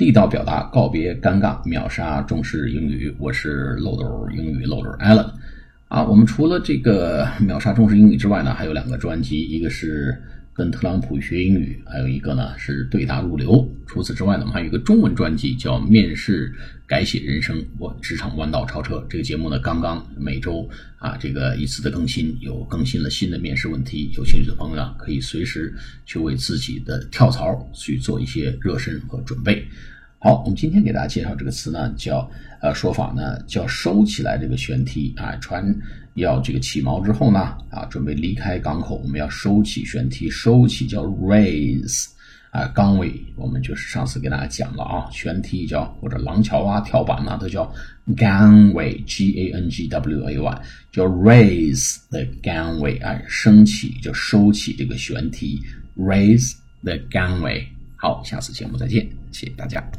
地道表达，告别尴尬，秒杀中式英语。我是漏斗英语漏斗 Allen。啊，我们除了这个秒杀中式英语之外呢，还有两个专辑，一个是跟特朗普学英语，还有一个呢是对答如流。除此之外呢，我们还有一个中文专辑叫《面试改写人生》，我职场弯道超车。这个节目呢，刚刚每周啊这个一次的更新，有更新了新的面试问题。有兴趣的朋友啊，可以随时去为自己的跳槽去做一些热身和准备。好，我们今天给大家介绍这个词呢，叫呃说法呢叫收起来这个舷梯啊，船要这个起锚之后呢啊，准备离开港口，我们要收起舷梯，收起叫 raise 啊，岗位我们就是上次给大家讲了啊，舷梯叫或者廊桥啊、跳板啊都叫 gangway，g a n g w a y，叫 raise the gangway 啊，升起就收起这个舷梯，raise the gangway。好，下次节目再见，谢谢大家。